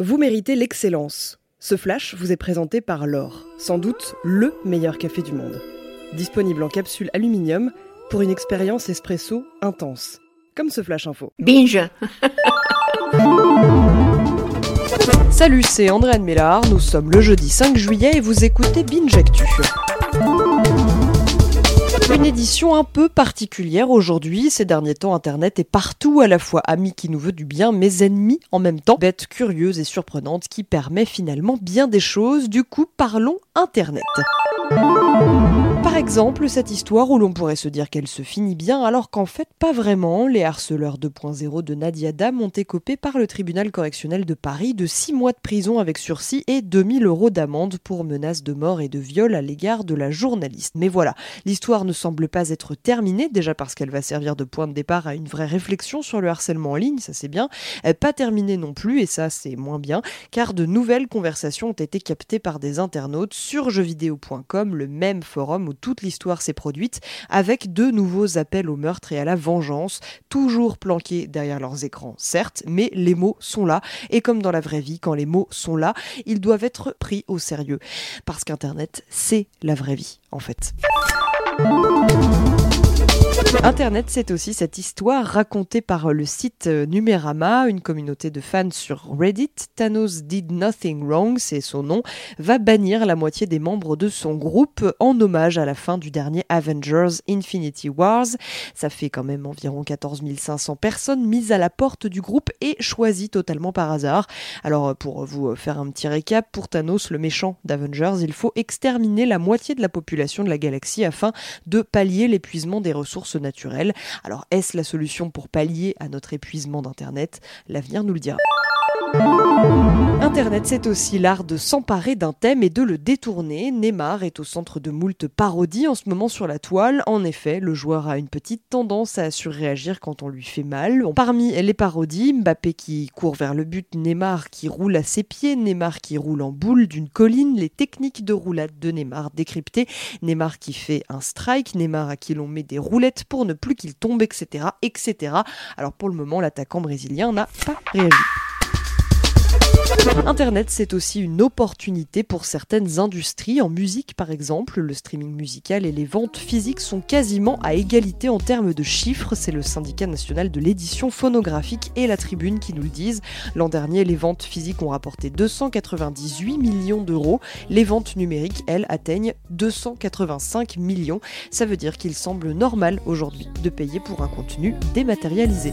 Vous méritez l'excellence. Ce flash vous est présenté par l'or, sans doute le meilleur café du monde. Disponible en capsule aluminium pour une expérience espresso intense. Comme ce flash info. Binge Salut, c'est André Mélard, nous sommes le jeudi 5 juillet et vous écoutez Binge Actu. Une édition un peu particulière aujourd'hui. Ces derniers temps, Internet est partout, à la fois ami qui nous veut du bien, mais ennemi en même temps. Bête curieuse et surprenante qui permet finalement bien des choses. Du coup, parlons Internet. Par exemple, cette histoire où l'on pourrait se dire qu'elle se finit bien alors qu'en fait pas vraiment. Les harceleurs 2.0 de Nadia Dam ont écopé par le tribunal correctionnel de Paris de 6 mois de prison avec sursis et 2000 euros d'amende pour menaces de mort et de viol à l'égard de la journaliste. Mais voilà, l'histoire ne semble pas être terminée, déjà parce qu'elle va servir de point de départ à une vraie réflexion sur le harcèlement en ligne, ça c'est bien. Pas terminée non plus, et ça c'est moins bien, car de nouvelles conversations ont été captées par des internautes sur jeuxvideo.com, le même forum où toute l'histoire s'est produite, avec de nouveaux appels au meurtre et à la vengeance, toujours planqués derrière leurs écrans, certes, mais les mots sont là, et comme dans la vraie vie, quand les mots sont là, ils doivent être pris au sérieux, parce qu'Internet, c'est la vraie vie, en fait. Internet, c'est aussi cette histoire racontée par le site Numérama, une communauté de fans sur Reddit. Thanos Did Nothing Wrong, c'est son nom, va bannir la moitié des membres de son groupe en hommage à la fin du dernier Avengers Infinity Wars. Ça fait quand même environ 14 500 personnes mises à la porte du groupe et choisies totalement par hasard. Alors, pour vous faire un petit récap, pour Thanos, le méchant d'Avengers, il faut exterminer la moitié de la population de la galaxie afin de pallier l'épuisement des ressources naturelles. Alors est-ce la solution pour pallier à notre épuisement d'Internet? L'avenir nous le dira. Internet, c'est aussi l'art de s'emparer d'un thème et de le détourner. Neymar est au centre de moult parodies en ce moment sur la toile. En effet, le joueur a une petite tendance à surréagir quand on lui fait mal. Parmi les parodies, Mbappé qui court vers le but, Neymar qui roule à ses pieds, Neymar qui roule en boule d'une colline, les techniques de roulade de Neymar décryptées, Neymar qui fait un strike, Neymar à qui l'on met des roulettes pour ne plus qu'il tombe, etc., etc. Alors pour le moment, l'attaquant brésilien n'a pas réagi. Internet, c'est aussi une opportunité pour certaines industries. En musique, par exemple, le streaming musical et les ventes physiques sont quasiment à égalité en termes de chiffres. C'est le syndicat national de l'édition phonographique et la tribune qui nous le disent. L'an dernier, les ventes physiques ont rapporté 298 millions d'euros. Les ventes numériques, elles, atteignent 285 millions. Ça veut dire qu'il semble normal aujourd'hui de payer pour un contenu dématérialisé.